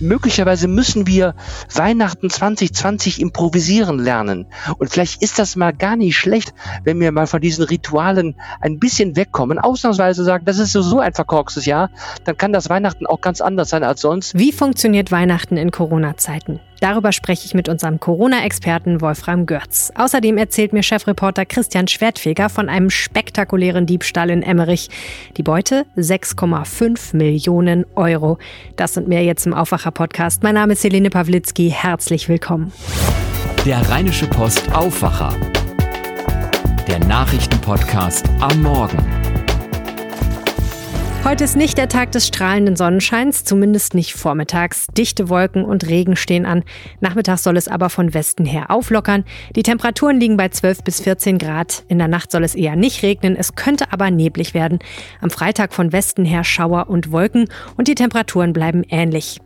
möglicherweise müssen wir Weihnachten 2020 improvisieren lernen. Und vielleicht ist das mal gar nicht schlecht, wenn wir mal von diesen Ritualen ein bisschen wegkommen, ausnahmsweise sagen, das ist so ein verkorkstes Jahr, dann kann das Weihnachten auch ganz anders sein als sonst. Wie funktioniert Weihnachten in Corona-Zeiten? Darüber spreche ich mit unserem Corona-Experten Wolfram Görz. Außerdem erzählt mir Chefreporter Christian Schwertfeger von einem spektakulären Diebstahl in Emmerich. Die Beute 6,5 Millionen Euro. Das und mehr jetzt im Aufwacher-Podcast. Mein Name ist Helene Pawlitzki. Herzlich willkommen. Der Rheinische Post Aufwacher. Der Nachrichtenpodcast am Morgen. Heute ist nicht der Tag des strahlenden Sonnenscheins, zumindest nicht vormittags. Dichte Wolken und Regen stehen an. Nachmittags soll es aber von Westen her auflockern. Die Temperaturen liegen bei 12 bis 14 Grad. In der Nacht soll es eher nicht regnen, es könnte aber neblig werden. Am Freitag von Westen her Schauer und Wolken und die Temperaturen bleiben ähnlich.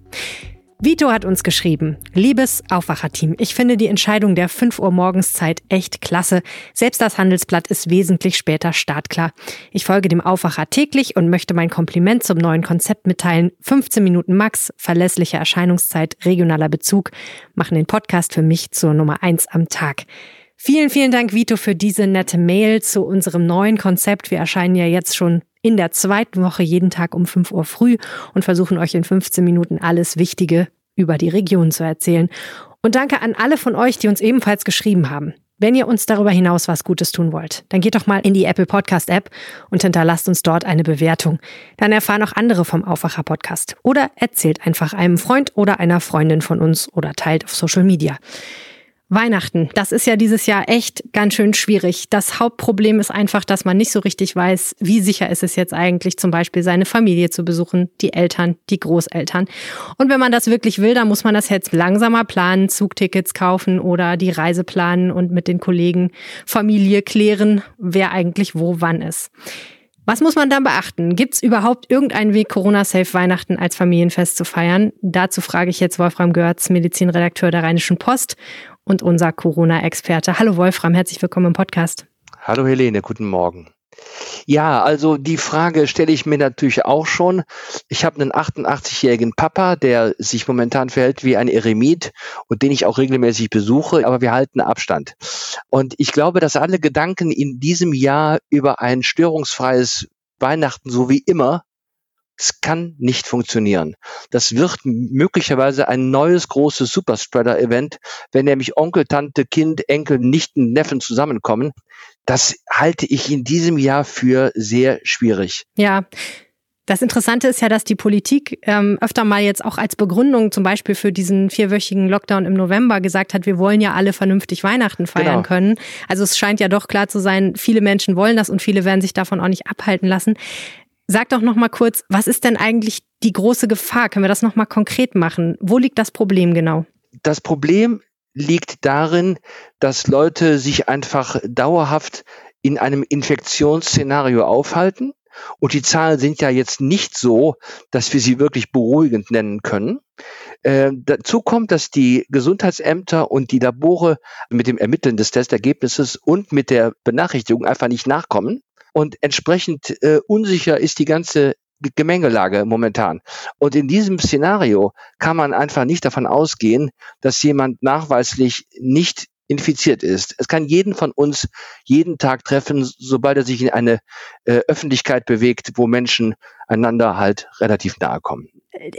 Vito hat uns geschrieben, liebes Aufwacherteam, ich finde die Entscheidung der 5 Uhr Morgenszeit echt klasse. Selbst das Handelsblatt ist wesentlich später startklar. Ich folge dem Aufwacher täglich und möchte mein Kompliment zum neuen Konzept mitteilen. 15 Minuten Max, verlässliche Erscheinungszeit, regionaler Bezug, machen den Podcast für mich zur Nummer 1 am Tag. Vielen, vielen Dank, Vito, für diese nette Mail zu unserem neuen Konzept. Wir erscheinen ja jetzt schon in der zweiten Woche jeden Tag um 5 Uhr früh und versuchen euch in 15 Minuten alles Wichtige über die Region zu erzählen. Und danke an alle von euch, die uns ebenfalls geschrieben haben. Wenn ihr uns darüber hinaus was Gutes tun wollt, dann geht doch mal in die Apple Podcast App und hinterlasst uns dort eine Bewertung. Dann erfahren auch andere vom Aufwacher Podcast. Oder erzählt einfach einem Freund oder einer Freundin von uns oder teilt auf Social Media. Weihnachten, das ist ja dieses Jahr echt ganz schön schwierig. Das Hauptproblem ist einfach, dass man nicht so richtig weiß, wie sicher ist es jetzt eigentlich, zum Beispiel seine Familie zu besuchen, die Eltern, die Großeltern. Und wenn man das wirklich will, dann muss man das jetzt langsamer planen, Zugtickets kaufen oder die Reise planen und mit den Kollegen Familie klären, wer eigentlich wo wann ist. Was muss man dann beachten? Gibt es überhaupt irgendeinen Weg, Corona-safe Weihnachten als Familienfest zu feiern? Dazu frage ich jetzt Wolfram Görz, Medizinredakteur der Rheinischen Post und unser Corona-Experte. Hallo Wolfram, herzlich willkommen im Podcast. Hallo Helene, guten Morgen. Ja, also die Frage stelle ich mir natürlich auch schon. Ich habe einen 88-jährigen Papa, der sich momentan verhält wie ein Eremit und den ich auch regelmäßig besuche, aber wir halten Abstand. Und ich glaube, dass alle Gedanken in diesem Jahr über ein störungsfreies Weihnachten so wie immer es kann nicht funktionieren. Das wird möglicherweise ein neues großes Superspreader-Event, wenn nämlich Onkel, Tante, Kind, Enkel, Nichten, Neffen zusammenkommen. Das halte ich in diesem Jahr für sehr schwierig. Ja, das Interessante ist ja, dass die Politik ähm, öfter mal jetzt auch als Begründung zum Beispiel für diesen vierwöchigen Lockdown im November gesagt hat, wir wollen ja alle vernünftig Weihnachten feiern genau. können. Also es scheint ja doch klar zu sein, viele Menschen wollen das und viele werden sich davon auch nicht abhalten lassen. Sag doch noch mal kurz, was ist denn eigentlich die große Gefahr? Können wir das noch mal konkret machen? Wo liegt das Problem genau? Das Problem liegt darin, dass Leute sich einfach dauerhaft in einem Infektionsszenario aufhalten. Und die Zahlen sind ja jetzt nicht so, dass wir sie wirklich beruhigend nennen können. Äh, dazu kommt, dass die Gesundheitsämter und die Labore mit dem Ermitteln des Testergebnisses und mit der Benachrichtigung einfach nicht nachkommen. Und entsprechend äh, unsicher ist die ganze Gemengelage momentan. Und in diesem Szenario kann man einfach nicht davon ausgehen, dass jemand nachweislich nicht infiziert ist. Es kann jeden von uns jeden Tag treffen, sobald er sich in eine äh, Öffentlichkeit bewegt, wo Menschen einander halt relativ nahe kommen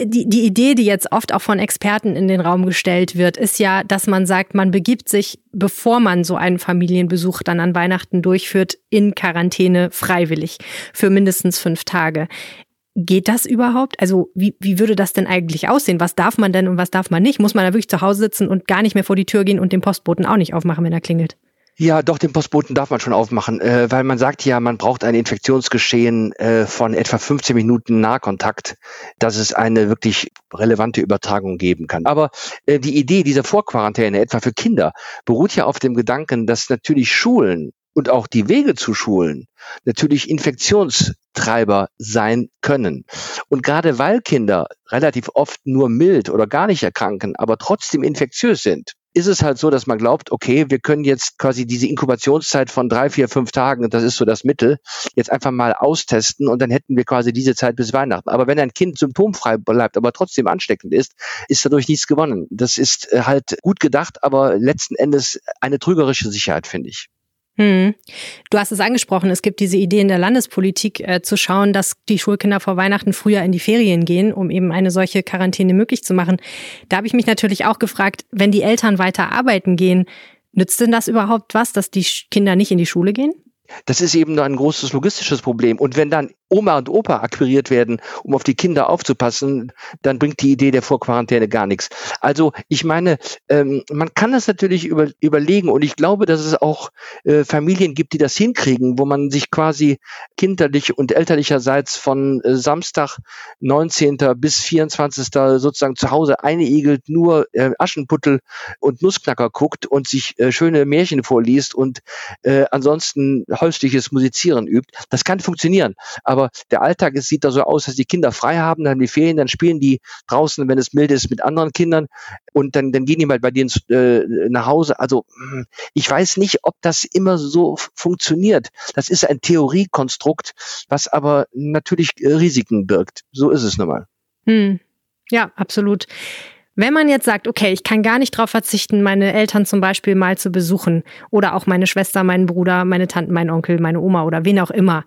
die, die Idee, die jetzt oft auch von Experten in den Raum gestellt wird, ist ja, dass man sagt, man begibt sich, bevor man so einen Familienbesuch dann an Weihnachten durchführt, in Quarantäne freiwillig für mindestens fünf Tage. Geht das überhaupt? Also wie, wie würde das denn eigentlich aussehen? Was darf man denn und was darf man nicht? Muss man da wirklich zu Hause sitzen und gar nicht mehr vor die Tür gehen und den Postboten auch nicht aufmachen, wenn er klingelt? Ja, doch, den Postboten darf man schon aufmachen, äh, weil man sagt ja, man braucht ein Infektionsgeschehen äh, von etwa 15 Minuten Nahkontakt, dass es eine wirklich relevante Übertragung geben kann. Aber äh, die Idee dieser Vorquarantäne, etwa für Kinder, beruht ja auf dem Gedanken, dass natürlich Schulen und auch die Wege zu Schulen natürlich Infektionstreiber sein können. Und gerade weil Kinder relativ oft nur mild oder gar nicht erkranken, aber trotzdem infektiös sind, ist es halt so, dass man glaubt, okay, wir können jetzt quasi diese Inkubationszeit von drei, vier, fünf Tagen, das ist so das Mittel, jetzt einfach mal austesten und dann hätten wir quasi diese Zeit bis Weihnachten. Aber wenn ein Kind symptomfrei bleibt, aber trotzdem ansteckend ist, ist dadurch nichts gewonnen. Das ist äh, halt gut gedacht, aber letzten Endes eine trügerische Sicherheit, finde ich. Hm. Du hast es angesprochen, es gibt diese Idee in der Landespolitik äh, zu schauen, dass die Schulkinder vor Weihnachten früher in die Ferien gehen, um eben eine solche Quarantäne möglich zu machen. Da habe ich mich natürlich auch gefragt, wenn die Eltern weiter arbeiten gehen, nützt denn das überhaupt was, dass die Kinder nicht in die Schule gehen? Das ist eben nur ein großes logistisches Problem. Und wenn dann Oma und Opa akquiriert werden, um auf die Kinder aufzupassen, dann bringt die Idee der Vorquarantäne gar nichts. Also ich meine, ähm, man kann das natürlich über, überlegen und ich glaube, dass es auch äh, Familien gibt, die das hinkriegen, wo man sich quasi kinderlich und elterlicherseits von äh, Samstag 19. bis 24. sozusagen zu Hause einigelt, nur äh, Aschenputtel und Nussknacker guckt und sich äh, schöne Märchen vorliest und äh, ansonsten häusliches Musizieren übt. Das kann funktionieren. Aber aber der Alltag es sieht da so aus, dass die Kinder frei haben, dann die Ferien, dann spielen die draußen, wenn es mild ist, mit anderen Kindern und dann, dann gehen die mal bei denen äh, nach Hause. Also hm, ich weiß nicht, ob das immer so funktioniert. Das ist ein Theoriekonstrukt, was aber natürlich äh, Risiken birgt. So ist es nun mal. Hm. Ja, absolut. Wenn man jetzt sagt, okay, ich kann gar nicht darauf verzichten, meine Eltern zum Beispiel mal zu besuchen oder auch meine Schwester, meinen Bruder, meine Tante, meinen Onkel, meine Oma oder wen auch immer,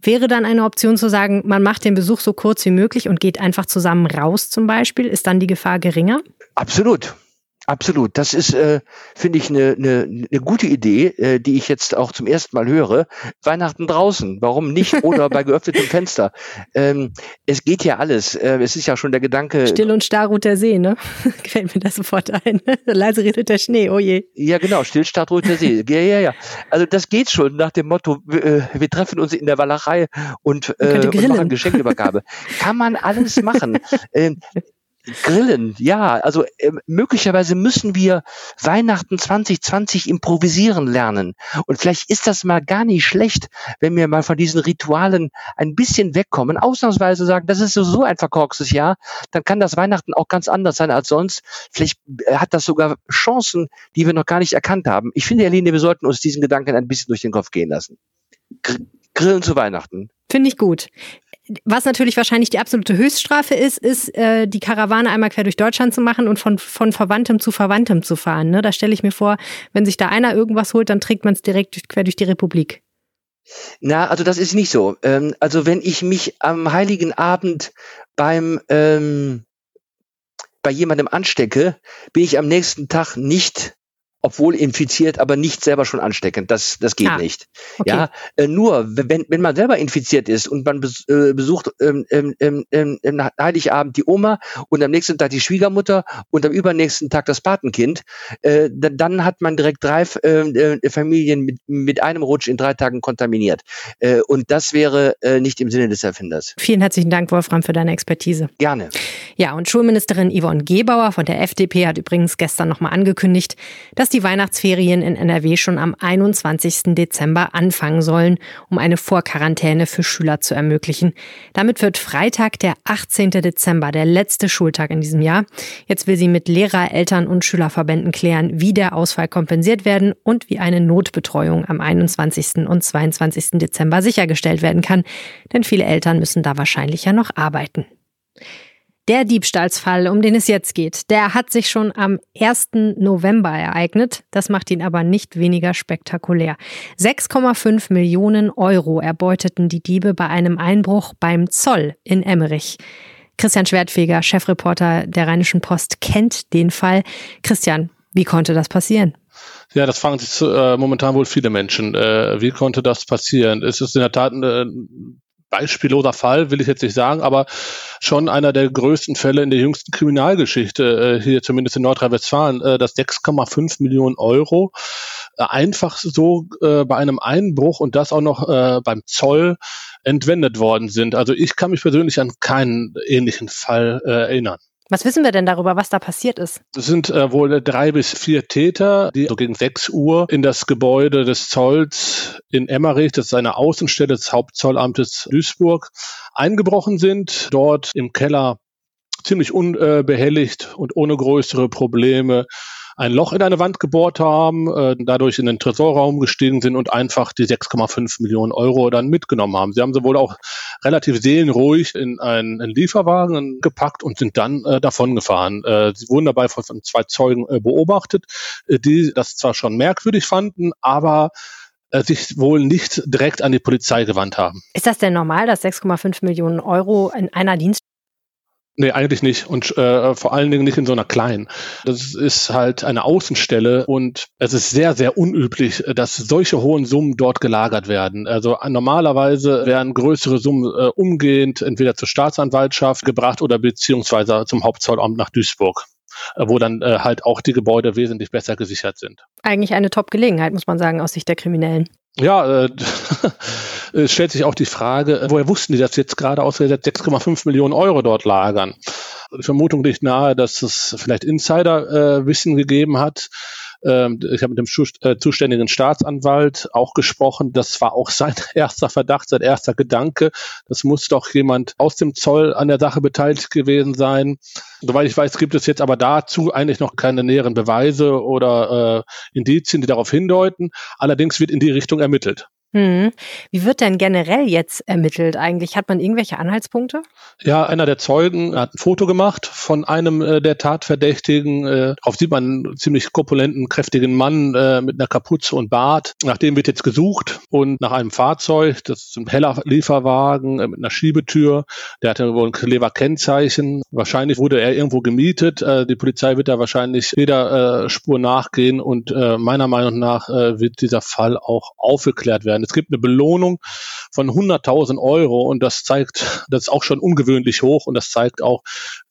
Wäre dann eine Option zu sagen, man macht den Besuch so kurz wie möglich und geht einfach zusammen raus zum Beispiel? Ist dann die Gefahr geringer? Absolut. Absolut. Das ist, äh, finde ich, eine ne, ne gute Idee, äh, die ich jetzt auch zum ersten Mal höre. Weihnachten draußen, warum nicht? Oder bei geöffnetem Fenster. Ähm, es geht ja alles. Äh, es ist ja schon der Gedanke. Still und starr ruht der See, ne? Gefällt mir das sofort ein. Leise redet der Schnee, oh je. Ja, genau, still, starr ruht der See. Ja, ja, ja. Also das geht schon nach dem Motto, äh, wir treffen uns in der Walachei und, äh, und machen Geschenkübergabe. Kann man alles machen. Ähm, Grillen, ja. Also äh, möglicherweise müssen wir Weihnachten 2020 improvisieren lernen. Und vielleicht ist das mal gar nicht schlecht, wenn wir mal von diesen Ritualen ein bisschen wegkommen, ausnahmsweise sagen, das ist so ein verkorkstes Jahr, dann kann das Weihnachten auch ganz anders sein als sonst. Vielleicht äh, hat das sogar Chancen, die wir noch gar nicht erkannt haben. Ich finde, Aline, wir sollten uns diesen Gedanken ein bisschen durch den Kopf gehen lassen. Grillen zu Weihnachten. Finde ich gut. Was natürlich wahrscheinlich die absolute Höchststrafe ist, ist, äh, die Karawane einmal quer durch Deutschland zu machen und von, von Verwandtem zu Verwandtem zu fahren. Ne? Da stelle ich mir vor, wenn sich da einer irgendwas holt, dann trägt man es direkt durch, quer durch die Republik. Na, also das ist nicht so. Ähm, also wenn ich mich am heiligen Abend beim ähm, bei jemandem anstecke, bin ich am nächsten Tag nicht obwohl infiziert, aber nicht selber schon ansteckend. Das, das geht ah, nicht. Okay. Ja, äh, nur wenn, wenn man selber infiziert ist und man bes, äh, besucht ähm, ähm, ähm, ähm, Heiligabend die Oma und am nächsten Tag die Schwiegermutter und am übernächsten Tag das Patenkind, äh, dann, dann hat man direkt drei äh, äh, Familien mit, mit einem Rutsch in drei Tagen kontaminiert. Äh, und das wäre äh, nicht im Sinne des Erfinders. Vielen herzlichen Dank, Wolfram, für deine Expertise. Gerne. Ja, und Schulministerin Yvonne Gebauer von der FDP hat übrigens gestern nochmal angekündigt, dass dass die Weihnachtsferien in NRW schon am 21. Dezember anfangen sollen, um eine Vorquarantäne für Schüler zu ermöglichen. Damit wird Freitag, der 18. Dezember, der letzte Schultag in diesem Jahr. Jetzt will sie mit Lehrer, Eltern und Schülerverbänden klären, wie der Ausfall kompensiert werden und wie eine Notbetreuung am 21. und 22. Dezember sichergestellt werden kann. Denn viele Eltern müssen da wahrscheinlich ja noch arbeiten. Der Diebstahlsfall, um den es jetzt geht, der hat sich schon am 1. November ereignet. Das macht ihn aber nicht weniger spektakulär. 6,5 Millionen Euro erbeuteten die Diebe bei einem Einbruch beim Zoll in Emmerich. Christian Schwertfeger, Chefreporter der Rheinischen Post, kennt den Fall. Christian, wie konnte das passieren? Ja, das fragen sich äh, momentan wohl viele Menschen. Äh, wie konnte das passieren? Es ist in der Tat eine beispielloser Fall, will ich jetzt nicht sagen, aber schon einer der größten Fälle in der jüngsten Kriminalgeschichte, äh, hier zumindest in Nordrhein-Westfalen, äh, dass 6,5 Millionen Euro äh, einfach so äh, bei einem Einbruch und das auch noch äh, beim Zoll entwendet worden sind. Also ich kann mich persönlich an keinen ähnlichen Fall äh, erinnern. Was wissen wir denn darüber, was da passiert ist? Es sind äh, wohl drei bis vier Täter, die so gegen sechs Uhr in das Gebäude des Zolls in Emmerich, das ist eine Außenstelle des Hauptzollamtes Duisburg, eingebrochen sind. Dort im Keller ziemlich unbehelligt und ohne größere Probleme ein Loch in eine Wand gebohrt haben, äh, dadurch in den Tresorraum gestiegen sind und einfach die 6,5 Millionen Euro dann mitgenommen haben. Sie haben sie wohl auch relativ seelenruhig in einen, einen Lieferwagen gepackt und sind dann äh, davongefahren. Äh, sie wurden dabei von, von zwei Zeugen äh, beobachtet, äh, die das zwar schon merkwürdig fanden, aber äh, sich wohl nicht direkt an die Polizei gewandt haben. Ist das denn normal, dass 6,5 Millionen Euro in einer Dienst Nee, eigentlich nicht. Und äh, vor allen Dingen nicht in so einer kleinen. Das ist halt eine Außenstelle und es ist sehr, sehr unüblich, dass solche hohen Summen dort gelagert werden. Also normalerweise werden größere Summen äh, umgehend entweder zur Staatsanwaltschaft gebracht oder beziehungsweise zum Hauptzollamt nach Duisburg äh, wo dann äh, halt auch die Gebäude wesentlich besser gesichert sind. Eigentlich eine Top-Gelegenheit, muss man sagen, aus Sicht der Kriminellen. Ja, äh, es stellt sich auch die Frage, woher wussten die das jetzt gerade ausgerechnet 6,5 Millionen Euro dort lagern? Die Vermutung liegt nahe, dass es vielleicht Insiderwissen äh, gegeben hat ähm, ich habe mit dem äh, zuständigen Staatsanwalt auch gesprochen. Das war auch sein erster Verdacht, sein erster Gedanke. Das muss doch jemand aus dem Zoll an der Sache beteiligt gewesen sein. Soweit ich weiß, gibt es jetzt aber dazu eigentlich noch keine näheren Beweise oder äh, Indizien, die darauf hindeuten. Allerdings wird in die Richtung ermittelt. Hm. Wie wird denn generell jetzt ermittelt eigentlich? Hat man irgendwelche Anhaltspunkte? Ja, einer der Zeugen hat ein Foto gemacht von einem äh, der Tatverdächtigen. Äh, darauf sieht man einen ziemlich korpulenten, kräftigen Mann äh, mit einer Kapuze und Bart. Nach dem wird jetzt gesucht und nach einem Fahrzeug. Das ist ein heller Lieferwagen äh, mit einer Schiebetür. Der hatte wohl ein clever Kennzeichen. Wahrscheinlich wurde er irgendwo gemietet. Äh, die Polizei wird da wahrscheinlich jeder äh, Spur nachgehen und äh, meiner Meinung nach wird dieser Fall auch aufgeklärt werden werden. Es gibt eine Belohnung von 100.000 Euro und das zeigt, das ist auch schon ungewöhnlich hoch und das zeigt auch,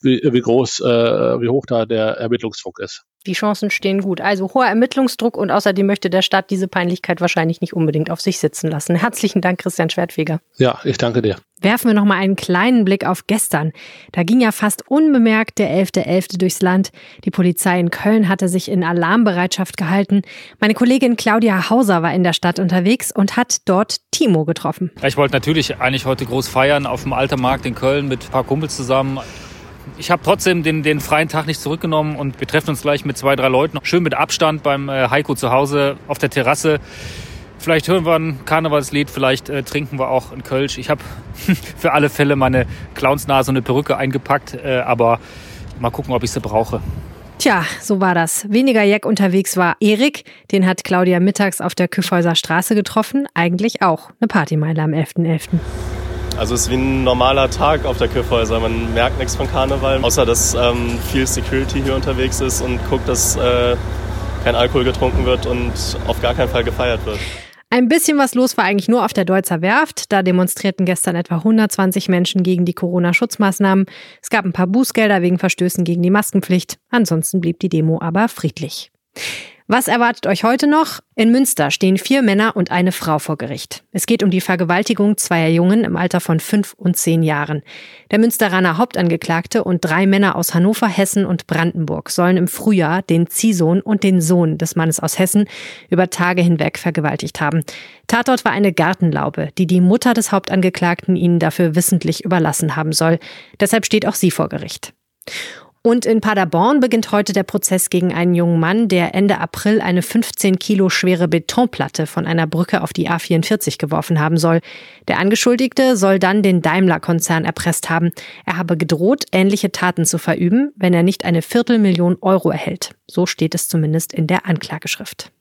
wie, wie groß, äh, wie hoch da der Ermittlungsdruck ist. Die Chancen stehen gut. Also hoher Ermittlungsdruck und außerdem möchte der Staat diese Peinlichkeit wahrscheinlich nicht unbedingt auf sich sitzen lassen. Herzlichen Dank, Christian Schwertfeger. Ja, ich danke dir. Werfen wir noch mal einen kleinen Blick auf gestern. Da ging ja fast unbemerkt der 11.11. .11. durchs Land. Die Polizei in Köln hatte sich in Alarmbereitschaft gehalten. Meine Kollegin Claudia Hauser war in der Stadt unterwegs und hat dort Timo getroffen. Ich wollte natürlich eigentlich heute groß feiern auf dem Altermarkt in Köln mit ein paar Kumpels zusammen. Ich habe trotzdem den, den freien Tag nicht zurückgenommen und wir treffen uns gleich mit zwei, drei Leuten. Schön mit Abstand beim äh, Heiko zu Hause auf der Terrasse. Vielleicht hören wir ein Karnevalslied, vielleicht äh, trinken wir auch einen Kölsch. Ich habe für alle Fälle meine Clownsnase und eine Perücke eingepackt, äh, aber mal gucken, ob ich sie brauche. Tja, so war das. Weniger Jack unterwegs war Erik. Den hat Claudia mittags auf der Küffhäuser Straße getroffen. Eigentlich auch eine Partymeile am 11.11. .11. Also es ist wie ein normaler Tag auf der Küffhäuser. Man merkt nichts von Karneval, außer dass ähm, viel Security hier unterwegs ist und guckt, dass äh, kein Alkohol getrunken wird und auf gar keinen Fall gefeiert wird. Ein bisschen was los war eigentlich nur auf der Deutzer Werft. Da demonstrierten gestern etwa 120 Menschen gegen die Corona-Schutzmaßnahmen. Es gab ein paar Bußgelder wegen Verstößen gegen die Maskenpflicht. Ansonsten blieb die Demo aber friedlich. Was erwartet euch heute noch? In Münster stehen vier Männer und eine Frau vor Gericht. Es geht um die Vergewaltigung zweier Jungen im Alter von fünf und zehn Jahren. Der Münsteraner Hauptangeklagte und drei Männer aus Hannover, Hessen und Brandenburg sollen im Frühjahr den Ziehsohn und den Sohn des Mannes aus Hessen über Tage hinweg vergewaltigt haben. Tatort war eine Gartenlaube, die die Mutter des Hauptangeklagten ihnen dafür wissentlich überlassen haben soll. Deshalb steht auch sie vor Gericht. Und in Paderborn beginnt heute der Prozess gegen einen jungen Mann, der Ende April eine 15 Kilo schwere Betonplatte von einer Brücke auf die A44 geworfen haben soll. Der Angeschuldigte soll dann den Daimler-Konzern erpresst haben. Er habe gedroht, ähnliche Taten zu verüben, wenn er nicht eine Viertelmillion Euro erhält. So steht es zumindest in der Anklageschrift.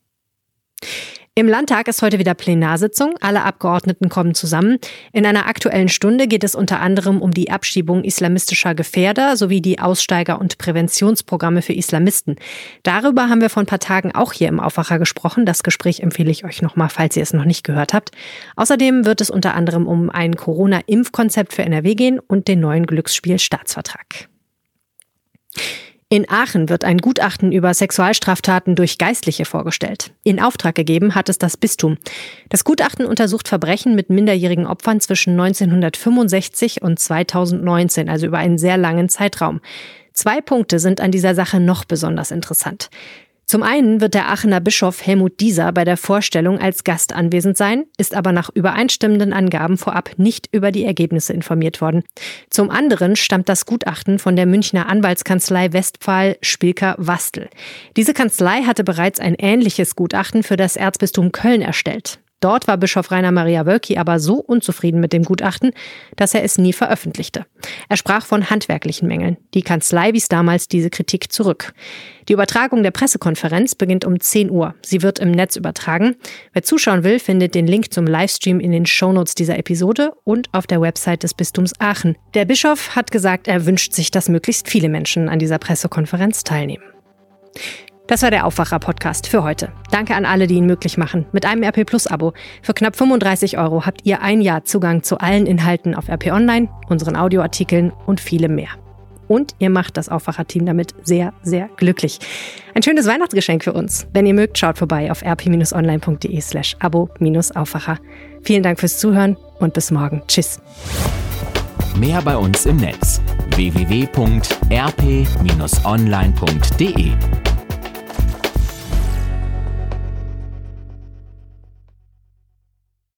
Im Landtag ist heute wieder Plenarsitzung. Alle Abgeordneten kommen zusammen. In einer aktuellen Stunde geht es unter anderem um die Abschiebung islamistischer Gefährder sowie die Aussteiger- und Präventionsprogramme für Islamisten. Darüber haben wir vor ein paar Tagen auch hier im Aufwacher gesprochen. Das Gespräch empfehle ich euch nochmal, falls ihr es noch nicht gehört habt. Außerdem wird es unter anderem um ein Corona-Impfkonzept für NRW gehen und den neuen Glücksspielstaatsvertrag. In Aachen wird ein Gutachten über Sexualstraftaten durch Geistliche vorgestellt. In Auftrag gegeben hat es das Bistum. Das Gutachten untersucht Verbrechen mit minderjährigen Opfern zwischen 1965 und 2019, also über einen sehr langen Zeitraum. Zwei Punkte sind an dieser Sache noch besonders interessant. Zum einen wird der Aachener Bischof Helmut Dieser bei der Vorstellung als Gast anwesend sein, ist aber nach übereinstimmenden Angaben vorab nicht über die Ergebnisse informiert worden. Zum anderen stammt das Gutachten von der Münchner Anwaltskanzlei Westphal Spilker Wastel. Diese Kanzlei hatte bereits ein ähnliches Gutachten für das Erzbistum Köln erstellt. Dort war Bischof Rainer Maria Wölki aber so unzufrieden mit dem Gutachten, dass er es nie veröffentlichte. Er sprach von handwerklichen Mängeln. Die Kanzlei wies damals diese Kritik zurück. Die Übertragung der Pressekonferenz beginnt um 10 Uhr. Sie wird im Netz übertragen. Wer zuschauen will, findet den Link zum Livestream in den Shownotes dieser Episode und auf der Website des Bistums Aachen. Der Bischof hat gesagt, er wünscht sich, dass möglichst viele Menschen an dieser Pressekonferenz teilnehmen. Das war der Aufwacher-Podcast für heute. Danke an alle, die ihn möglich machen. Mit einem RP Plus-Abo für knapp 35 Euro habt ihr ein Jahr Zugang zu allen Inhalten auf RP Online, unseren Audioartikeln und vielem mehr. Und ihr macht das Aufwacher-Team damit sehr, sehr glücklich. Ein schönes Weihnachtsgeschenk für uns. Wenn ihr mögt, schaut vorbei auf rp-online.de slash abo-aufwacher. Vielen Dank fürs Zuhören und bis morgen. Tschüss. Mehr bei uns im Netz www.rp-online.de